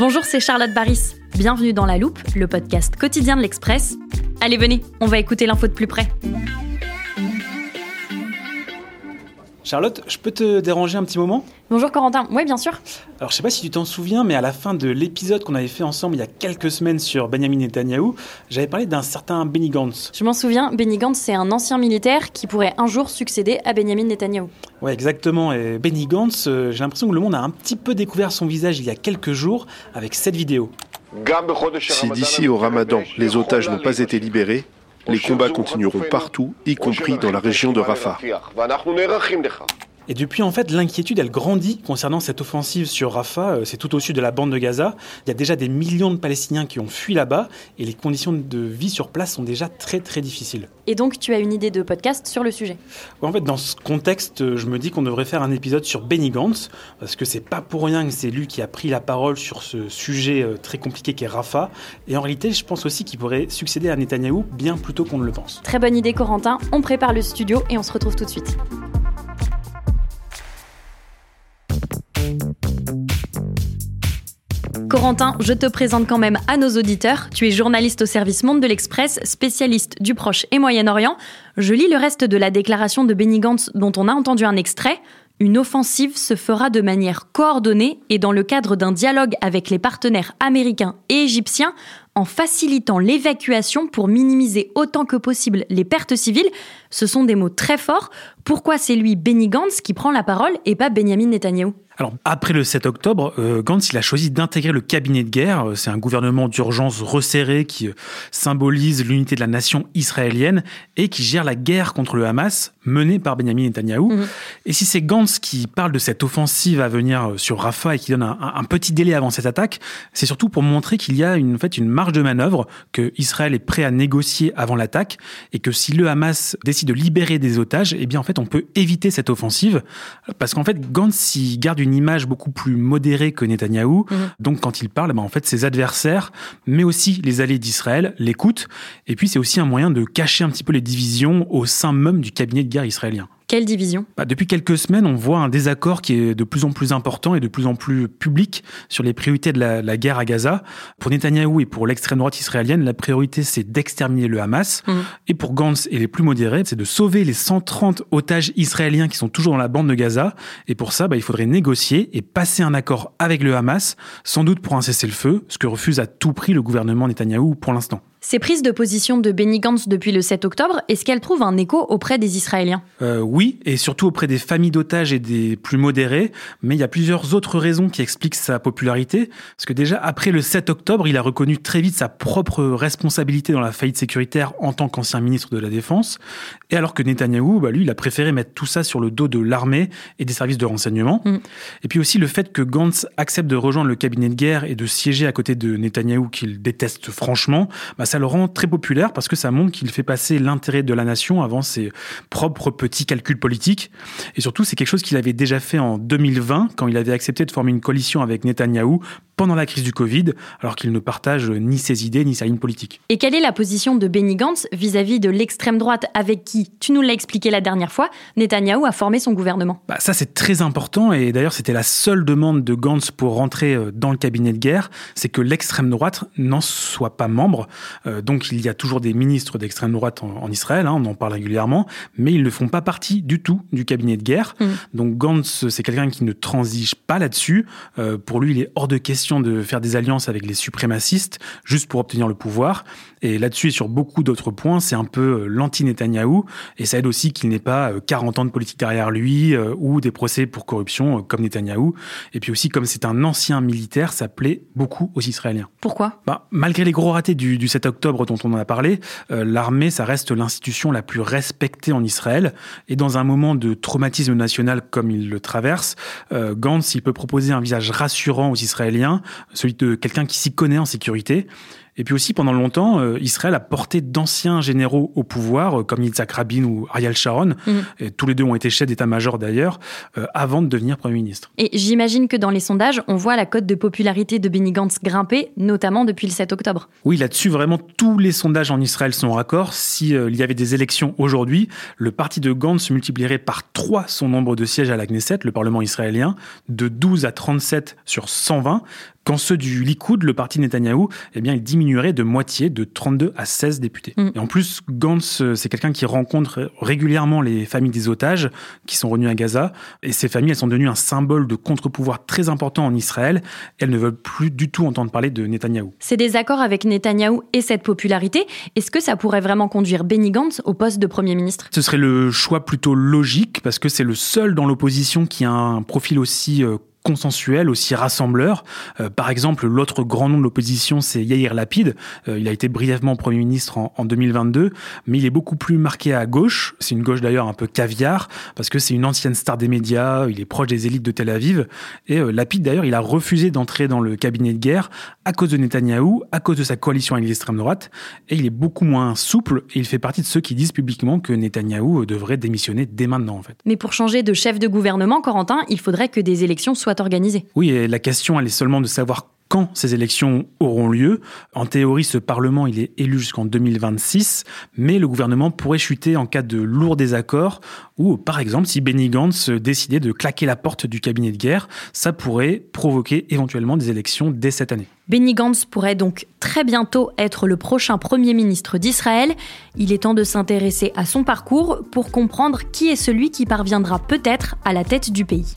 Bonjour, c'est Charlotte Baris. Bienvenue dans La Loupe, le podcast quotidien de l'Express. Allez, venez, on va écouter l'info de plus près. Charlotte, je peux te déranger un petit moment? Bonjour Corentin, oui bien sûr. Alors je sais pas si tu t'en souviens, mais à la fin de l'épisode qu'on avait fait ensemble il y a quelques semaines sur Benjamin Netanyahu, j'avais parlé d'un certain Benny Gantz. Je m'en souviens, Benny Gantz c'est un ancien militaire qui pourrait un jour succéder à Benjamin Netanyahu. Ouais exactement, et Benny Gantz, euh, j'ai l'impression que le monde a un petit peu découvert son visage il y a quelques jours avec cette vidéo. Si d'ici au ramadan, les otages n'ont pas été libérés, les combats continueront partout, y compris dans la région de Rafah. Et depuis, en fait, l'inquiétude, elle grandit concernant cette offensive sur Rafah. Euh, C'est tout au sud de la bande de Gaza. Il y a déjà des millions de Palestiniens qui ont fui là-bas et les conditions de vie sur place sont déjà très très difficiles. Et donc tu as une idée de podcast sur le sujet? Ouais, En fait, dans ce contexte, je me dis qu'on devrait faire un épisode sur Benny Gantz, parce que c'est pas pour rien que c'est lui qui a pris la parole sur ce sujet euh, très compliqué qu'est Rafah. Et en réalité, je pense aussi qu'il pourrait succéder à Netanyahou bien plus tôt qu'on ne le pense. Très bonne idée Corentin, on prépare le studio et on se retrouve tout de suite. Corentin, je te présente quand même à nos auditeurs. Tu es journaliste au service Monde de l'Express, spécialiste du Proche et Moyen-Orient. Je lis le reste de la déclaration de Benny Gantz dont on a entendu un extrait. Une offensive se fera de manière coordonnée et dans le cadre d'un dialogue avec les partenaires américains et égyptiens en facilitant l'évacuation pour minimiser autant que possible les pertes civiles. Ce sont des mots très forts. Pourquoi c'est lui, Benny Gantz, qui prend la parole et pas Benjamin Netanyahu Alors, après le 7 octobre, euh, Gantz il a choisi d'intégrer le cabinet de guerre. Euh, C'est un gouvernement d'urgence resserré qui euh, symbolise l'unité de la nation israélienne et qui gère la guerre contre le Hamas menée par Benjamin Netanyahou. Et si c'est Gantz qui parle de cette offensive à venir euh, sur Rafah et qui donne un petit délai avant cette attaque, c'est surtout pour montrer qu'il y a une, en fait, une marge de manœuvre, que Israël est prêt à négocier avant l'attaque et que si le Hamas décide de libérer des otages, eh bien en fait on peut éviter cette offensive parce qu'en fait Gantz il garde une image beaucoup plus modérée que Netanyahou. Donc quand il parle, ben, en fait ses adversaires, mais aussi les alliés d'Israël l'écoutent. Et puis c'est aussi un moyen de cacher un petit peu les divisions au sein même du cabinet de guerre israélien. Quelle division? Bah, depuis quelques semaines, on voit un désaccord qui est de plus en plus important et de plus en plus public sur les priorités de la, la guerre à Gaza. Pour Netanyahou et pour l'extrême droite israélienne, la priorité c'est d'exterminer le Hamas. Mhm. Et pour Gantz et les plus modérés, c'est de sauver les 130 otages israéliens qui sont toujours dans la bande de Gaza. Et pour ça, bah, il faudrait négocier et passer un accord avec le Hamas, sans doute pour un cessez-le-feu, ce que refuse à tout prix le gouvernement Netanyahou pour l'instant. Ces prises de position de Benny Gantz depuis le 7 octobre, est-ce qu'elles trouvent un écho auprès des Israéliens? Euh, oui, et surtout auprès des familles d'otages et des plus modérés, mais il y a plusieurs autres raisons qui expliquent sa popularité. Parce que déjà, après le 7 octobre, il a reconnu très vite sa propre responsabilité dans la faillite sécuritaire en tant qu'ancien ministre de la Défense. Et alors que Netanyahou, bah, lui, il a préféré mettre tout ça sur le dos de l'armée et des services de renseignement. Mm. Et puis aussi le fait que Gantz accepte de rejoindre le cabinet de guerre et de siéger à côté de Netanyahou, qu'il déteste franchement, bah, ça le rend très populaire parce que ça montre qu'il fait passer l'intérêt de la nation avant ses propres petits calculs politiques. Et surtout, c'est quelque chose qu'il avait déjà fait en 2020 quand il avait accepté de former une coalition avec Netanyahou pendant la crise du Covid, alors qu'il ne partage ni ses idées ni sa ligne politique. Et quelle est la position de Benny Gantz vis-à-vis de l'extrême droite avec qui, tu nous l'as expliqué la dernière fois, Netanyahou a formé son gouvernement? Bah, ça, c'est très important et d'ailleurs, c'était la seule demande de Gantz pour rentrer euh, dans le cabinet de guerre, c'est que l'extrême droite n'en soit pas membre. Euh, donc, il y a toujours des ministres d'extrême droite en, en Israël, hein, on en parle régulièrement, mais ils ne font pas partie du tout du cabinet de guerre. Mm. Donc, Gantz, c'est quelqu'un qui ne transige pas là-dessus. Euh, pour lui, il est hors de question de faire des alliances avec les suprémacistes juste pour obtenir le pouvoir. Et là-dessus et sur beaucoup d'autres points, c'est un peu l'anti-Netanyahou. Et ça aide aussi qu'il n'ait pas 40 ans de politique derrière lui ou des procès pour corruption comme Netanyahou. Et puis aussi, comme c'est un ancien militaire, ça plaît beaucoup aux Israéliens. Pourquoi? Bah, Malgré les gros ratés du, 7 octobre dont on en a parlé, l'armée, ça reste l'institution la plus respectée en Israël. Et dans un moment de traumatisme national comme il le traverse, euh, Gantz, il peut proposer un visage rassurant aux Israéliens, celui de quelqu'un qui s'y connaît en sécurité. Et puis aussi, pendant longtemps, euh, Israël a porté d'anciens généraux au pouvoir, euh, comme Yitzhak Rabin ou Ariel Sharon. Et tous les deux ont été chefs d'état-major d'ailleurs, euh, avant de devenir Premier ministre. Et j'imagine que dans les sondages, on voit la cote de popularité de Benny Gantz grimper, notamment depuis le 7 octobre. Oui, là-dessus, vraiment, tous les sondages en Israël sont raccords. S'il il y avait des élections aujourd'hui, le parti de Gantz multiplierait par 3 son nombre de sièges à la Knesset, le Parlement israélien, de 12 à 37 sur 120, quand ceux du Likoud, le parti Netanyahou, eh bien, il diminuerait de moitié, de 32 à 16 députés. Mm. Et en plus, Gantz, euh, c'est quelqu'un qui rencontre régulièrement les familles des otages qui sont revenus à Gaza. Et ces familles, elles sont devenues un symbole de contre-pouvoir très important en Israël. Elles ne veulent plus du tout entendre parler de Netanyahou. Ces désaccords avec Netanyahou et cette popularité, est-ce que ça pourrait vraiment conduire Benny Gantz au poste de Premier ministre? Ce serait le choix plutôt logique parce que c'est le seul dans l'opposition qui a un profil aussi euh, consensuel, aussi rassembleur. Euh, par exemple, l'autre grand nom de l'opposition, c'est Yair Lapid. Euh, il a été brièvement Premier ministre en, en, 2022, mais il est beaucoup plus marqué à gauche. C'est une gauche d'ailleurs un peu caviar, parce que c'est une ancienne star des médias, il est proche des élites de Tel Aviv. Et euh, Lapid, d'ailleurs, il a refusé d'entrer dans le cabinet de guerre à cause de Netanyahou, à cause de sa coalition avec l'extrême droite. Et il est beaucoup moins souple, et il fait partie de ceux qui disent publiquement que Netanyahou devrait démissionner dès maintenant, en fait. Mais pour changer de chef de gouvernement, Corentin, il faudrait que des élections soient Oui, et la question, elle est seulement de savoir quand ces élections auront lieu. En théorie, ce Parlement, il est élu jusqu'en 2026, mais le gouvernement pourrait chuter en cas de lourds désaccords ou, par exemple, si Benny Gantz décidait de claquer la porte du cabinet de guerre, ça pourrait provoquer éventuellement des élections dès cette année. Benny Gantz pourrait donc très bientôt être le prochain Premier ministre d'Israël. Il est temps de s'intéresser à son parcours pour comprendre qui est celui qui parviendra peut-être à la tête du pays.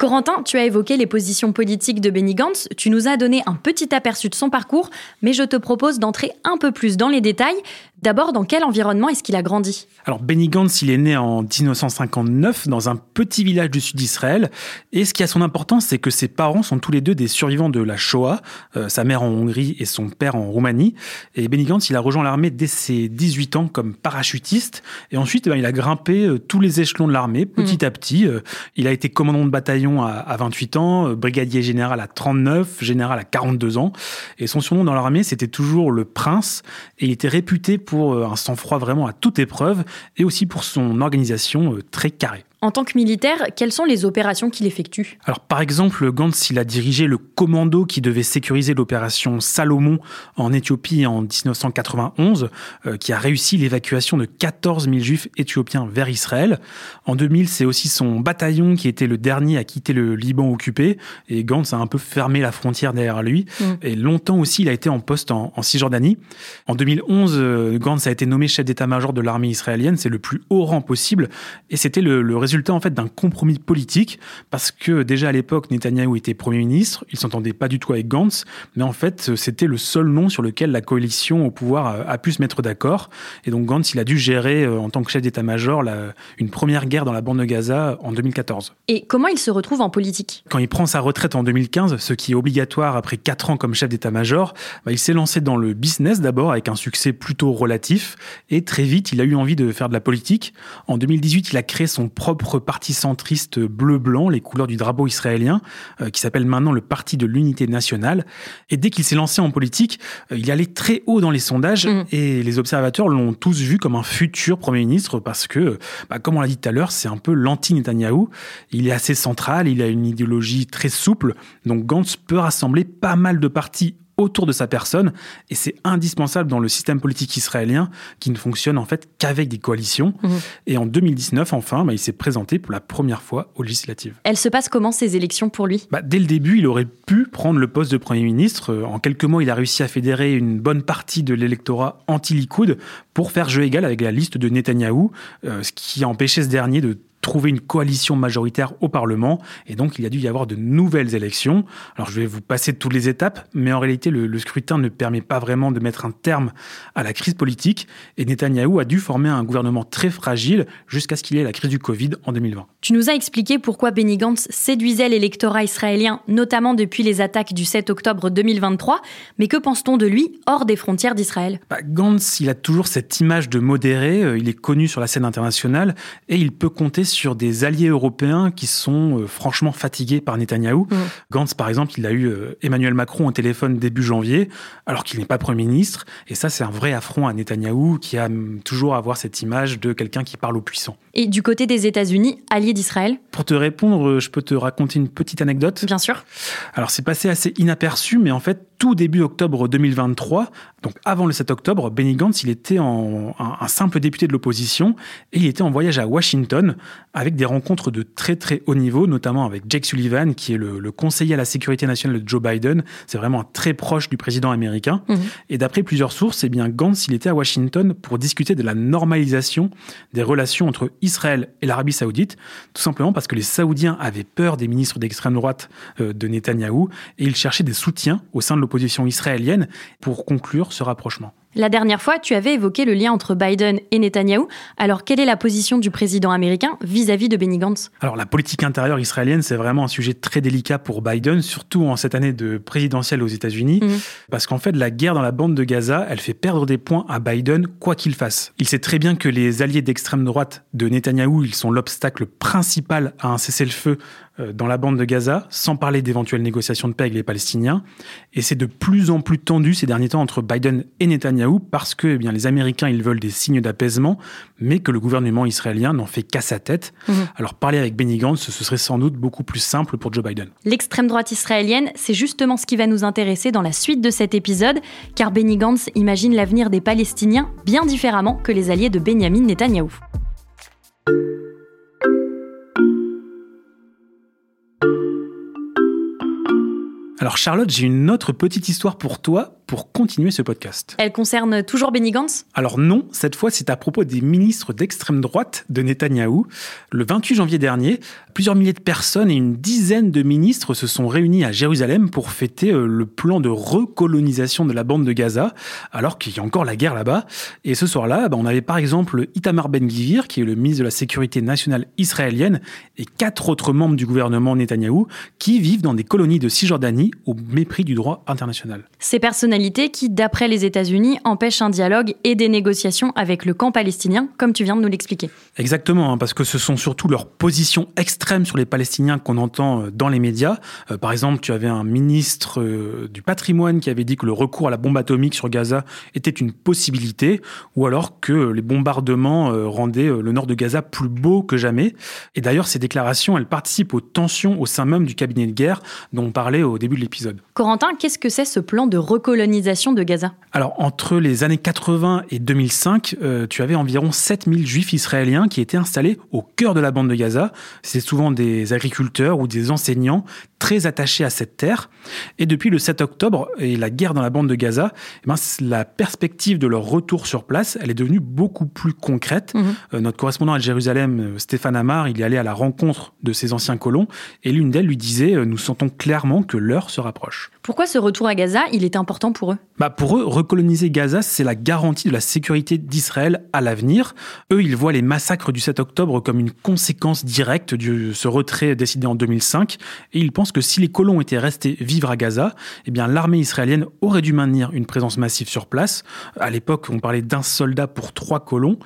Corentin, tu as évoqué les positions politiques de Benny Gantz, tu nous as donné un petit aperçu de son parcours, mais je te propose d'entrer un peu plus dans les détails. D'abord, dans quel environnement est-ce qu'il a grandi? Alors, Benny Gantz, il est né en 1959 dans un petit village du sud d'Israël. Et ce qui a son importance, c'est que ses parents sont tous les deux des survivants de la Shoah, euh, sa mère en Hongrie et son père en Roumanie. Et Benny Gantz, il a rejoint l'armée dès ses 18 ans comme parachutiste. Et ensuite, eh ben, il a grimpé euh, tous les échelons de l'armée, petit mmh. à petit. Euh, il a été commandant de bataillon à, à 28 ans, brigadier général à 39, général à 42 ans. Et son surnom dans l'armée, c'était toujours le prince. Et il était réputé pour euh, un sang-froid vraiment à toute épreuve et aussi pour son organisation euh, très carrée. En tant que militaire, quelles sont les opérations qu'il effectue? Alors par exemple, Gantz, il a dirigé le commando qui devait sécuriser l'opération Salomon en Éthiopie en 1991, euh, qui a réussi l'évacuation de 14 000 juifs éthiopiens vers Israël. En 2000, c'est aussi son bataillon qui était le dernier à quitter le Liban occupé, et Gantz a un peu fermé la frontière derrière lui. Mm. Et longtemps aussi, il a été en poste en, Cisjordanie. En 2011, euh, Gantz a été nommé chef d'état-major de l'armée israélienne, c'est le plus haut rang possible, et c'était le, le résultat en fait d'un compromis politique parce que déjà à l'époque Netanyahou était premier ministre, il s'entendait pas du tout avec Gantz, mais en fait c'était le seul nom sur lequel la coalition au pouvoir a pu se mettre d'accord et donc Gantz il a dû gérer euh, en tant que chef d'état-major une première guerre dans la bande de Gaza en 2014. Et comment il se retrouve en politique? Quand il prend sa retraite en 2015, ce qui est obligatoire après 4 ans comme chef d'état-major, bah, il s'est lancé dans le business d'abord avec un succès plutôt relatif et très vite il a eu envie de faire de la politique. En 2018 il a créé son propre propre parti centriste bleu-blanc, les couleurs du drapeau israélien, euh, qui s'appelle maintenant le Parti de l'Unité nationale. Et dès qu'il s'est lancé en politique, euh, il allait très haut dans les sondages mmh. et les observateurs l'ont tous vu comme un futur Premier ministre parce que, bah, comme on l'a dit tout à l'heure, c'est un peu l'anti-Netanyahou. Il est assez central, il a une idéologie très souple, donc Gantz peut rassembler pas mal de partis autour de sa personne et c'est indispensable dans le système politique israélien qui ne fonctionne en fait qu'avec des coalitions. Mmh. Et en 2019, enfin, bah, il s'est présenté pour la première fois aux législatives. Elle se passe comment ces élections pour lui? Bah, Dès le début, il aurait pu prendre le poste de Premier ministre. En quelques mois, il a réussi à fédérer une bonne partie de l'électorat anti-Likoud pour faire jeu égal avec la liste de Netanyahou, euh, ce qui a empêché ce dernier de trouver une coalition majoritaire au Parlement. Et donc, il y a dû y avoir de nouvelles élections. Alors, je vais vous passer toutes les étapes, mais en réalité, le, scrutin ne permet pas vraiment de mettre un terme à la crise politique. Et Netanyahou a dû former un gouvernement très fragile jusqu'à ce qu'il ait la crise du Covid en 2020. Tu nous as expliqué pourquoi Benny Gantz séduisait l'électorat israélien, notamment depuis les attaques du 7 octobre 2023. Mais que pense-t-on de lui hors des frontières d'Israël? Bah, Gantz, il a toujours cette image de modéré. Euh, il est connu sur la scène internationale et il peut compter sur des alliés européens qui sont euh, franchement fatigués par Netanyahou. Mmh. Gantz, par exemple, il a eu euh, Emmanuel Macron au téléphone début janvier, alors qu'il n'est pas Premier ministre. Et ça, c'est un vrai affront à Netanyahou, qui a toujours à avoir cette image de quelqu'un qui parle aux puissants. Et du côté des États-Unis, alliés d'Israël? Pour te répondre, euh, je peux te raconter une petite anecdote. Bien sûr. Alors, c'est passé assez inaperçu, mais en fait, tout début octobre 2023, donc avant le 7 octobre, Benny Gantz, il était en, un, simple député de l'opposition et il était en voyage à Washington avec des rencontres de très très haut niveau, notamment avec Jake Sullivan, qui est le, conseiller à la sécurité nationale de Joe Biden. C'est vraiment très proche du président américain. Mhm. Et d'après plusieurs sources, eh bien Gantz, il était à Washington pour discuter de la normalisation des relations entre Israël et l'Arabie saoudite, tout simplement parce que les Saoudiens avaient peur des ministres d'extrême droite euh, de Netanyahou et ils cherchaient des soutiens au sein de position israélienne pour conclure ce rapprochement. La dernière fois, tu avais évoqué le lien entre Biden et Netanyahou. Alors, quelle est la position du président américain vis-à-vis de Benny Gantz? Alors, la politique intérieure israélienne, c'est vraiment un sujet très délicat pour Biden, surtout en cette année de présidentielle aux États-Unis, mhm. parce qu'en fait, la guerre dans la bande de Gaza, elle fait perdre des points à Biden, quoi qu'il fasse. Il sait très bien que les alliés d'extrême droite de Netanyahou, ils sont l'obstacle principal à un cessez-le-feu dans la bande de Gaza, sans parler d'éventuelles négociations de paix avec les Palestiniens. Et c'est de plus en plus tendu ces derniers temps entre Biden et Netanyahou parce que eh bien, les Américains ils veulent des signes d'apaisement, mais que le gouvernement israélien n'en fait qu'à sa tête. Mhm. Alors parler avec Benny Gantz, ce serait sans doute beaucoup plus simple pour Joe Biden. L'extrême droite israélienne, c'est justement ce qui va nous intéresser dans la suite de cet épisode, car Benny Gantz imagine l'avenir des Palestiniens bien différemment que les alliés de Benjamin Netanyahou. Alors Charlotte, j'ai une autre petite histoire pour toi pour continuer ce podcast. Elle concerne toujours Benny Gantz? Alors non, cette fois c'est à propos des ministres d'extrême droite de Netanyahou. Le 28 janvier dernier, plusieurs milliers de personnes et une dizaine de ministres se sont réunis à Jérusalem pour fêter euh, le plan de recolonisation de la bande de Gaza, alors qu'il y a encore la guerre là-bas. Et ce soir-là, bah, on avait par exemple Itamar Ben-Gvir, qui est le ministre de la Sécurité nationale israélienne, et quatre autres membres du gouvernement Netanyahou, qui vivent dans des colonies de Cisjordanie au mépris du droit international. Ces personnalités qui, d'après les États-Unis, empêche un dialogue et des négociations avec le camp palestinien, comme tu viens de nous l'expliquer. Exactement, hein, parce que ce sont surtout leurs positions extrêmes sur les Palestiniens qu'on entend euh, dans les médias. Euh, par exemple, tu avais un ministre euh, du patrimoine qui avait dit que le recours à la bombe atomique sur Gaza était une possibilité, ou alors que les bombardements rendaient le nord de Gaza plus beau que jamais. Et d'ailleurs, ces déclarations, elles participent aux tensions au sein même du cabinet de guerre dont on parlait au début de l'épisode. Corentin, qu'est-ce que c'est ce plan de de Gaza Alors, entre les années 80 et 2005, euh, tu avais environ 7000 juifs israéliens qui étaient installés au cœur de la bande de Gaza. C'est souvent des agriculteurs ou des enseignants très attachés à cette terre. Et depuis le 7 octobre et la guerre dans la bande de Gaza, eh ben, la perspective de leur retour sur place, elle est devenue beaucoup plus concrète. Mhm. Euh, notre correspondant à Jérusalem, euh, Stéphane Amar, il est allé à la rencontre de ces anciens colons et l'une d'elles lui disait Nous sentons clairement que l'heure se rapproche. Pourquoi ce retour à Gaza, il est important pour eux? Bah Pour eux, recoloniser Gaza, c'est la garantie de la sécurité d'Israël à l'avenir. Eux, ils voient les massacres du 7 octobre comme une conséquence directe de ce retrait décidé en 2005. Et ils pensent que si les colons étaient restés vivre à Gaza, eh bien l'armée israélienne aurait dû maintenir une présence massive sur place. À l'époque, on parlait d'un soldat pour trois colons.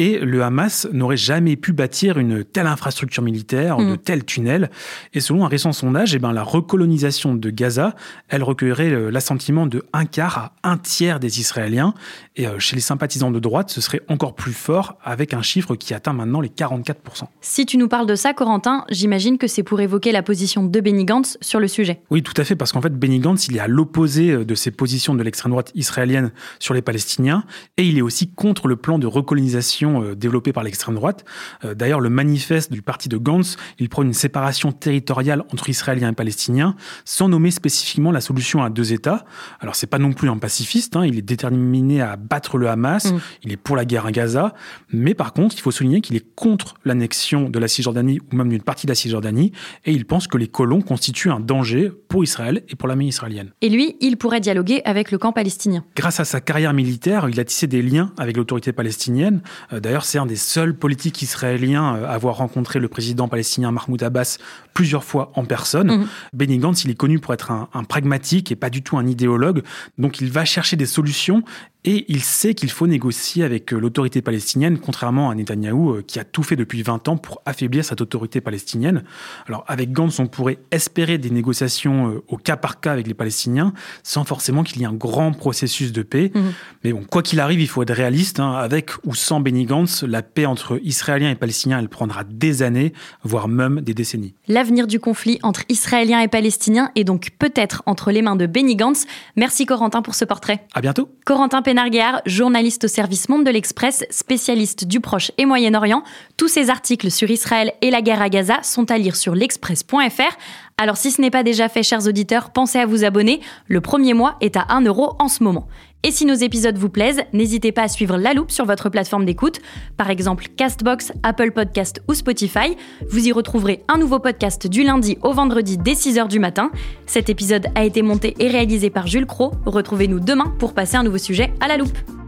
Et le Hamas n'aurait jamais pu bâtir une telle infrastructure militaire, de mm. tels tunnels. Et selon un récent sondage, eh ben, la recolonisation de Gaza, elle recueillerait l'assentiment de un quart à un tiers des Israéliens. Et euh, chez les sympathisants de droite, ce serait encore plus fort avec un chiffre qui atteint maintenant les 44%. Si tu nous parles de ça, Corentin, j'imagine que c'est pour évoquer la position de Benny Gantz sur le sujet. Oui, tout à fait, parce qu'en fait, Benny Gantz, il est à l'opposé euh, de ses positions de l'extrême droite israélienne sur les Palestiniens, et il est aussi contre le plan de recolonisation euh, développé par l'extrême droite. D'ailleurs, le manifeste du parti de Gantz, il prône une séparation territoriale entre Israéliens et Palestiniens, sans nommer spécifiquement la solution à deux États. Alors, c'est pas non plus un pacifiste, hein, il est déterminé à battre le Hamas, mm. il est pour la guerre à Gaza, mais par contre, il faut souligner qu'il est contre l'annexion de la Cisjordanie ou même d'une partie de la Cisjordanie, et il pense que les colons constituent un danger pour Israël et pour l'armée israélienne. Et lui, il pourrait dialoguer avec le camp palestinien. Grâce à sa carrière militaire, il a tissé des liens avec l'autorité palestinienne. D'ailleurs, c'est un des seuls politiques israéliens euh, à avoir rencontré le président palestinien Mahmoud Abbas plusieurs fois en personne. Mm. Benny Gantz, il est connu pour être un, un pragmatique et pas du tout un idéologue, donc il va chercher des solutions et il sait qu'il faut négocier avec euh, l'autorité palestinienne, contrairement à Netanyahou, euh, qui a tout fait depuis 20 ans pour affaiblir cette autorité palestinienne. Alors, avec Gantz, on pourrait espérer des négociations euh, au cas par cas avec les Palestiniens, sans forcément qu'il y ait un grand processus de paix. Mhm. Mais bon, quoi qu'il arrive, il faut être réaliste. Hein. Avec ou sans Benny Gantz, la paix entre Israéliens et Palestiniens, elle prendra des années, voire même des décennies. L'avenir du conflit entre Israéliens et Palestiniens est donc peut-être entre les mains de Benny Gantz. Merci Corentin pour ce portrait. À bientôt. Corentin Pénarguer, journaliste au service Monde de l'Express, spécialiste du Proche et Moyen-Orient. Tous ses articles sur Israël et la guerre à Gaza sont à lire sur l'express.fr. Alors si ce n'est pas déjà fait, chers auditeurs, pensez à vous abonner. Le premier mois est à 1 euro en ce moment. Et si nos épisodes vous plaisent, n'hésitez pas à suivre La Loupe sur votre plateforme d'écoute, par exemple Castbox, Apple Podcast ou Spotify. Vous y retrouverez un nouveau podcast du lundi au vendredi dès 6h du matin. Cet épisode a été monté et réalisé par Jules Cro. Retrouvez-nous demain pour passer un nouveau sujet à La Loupe.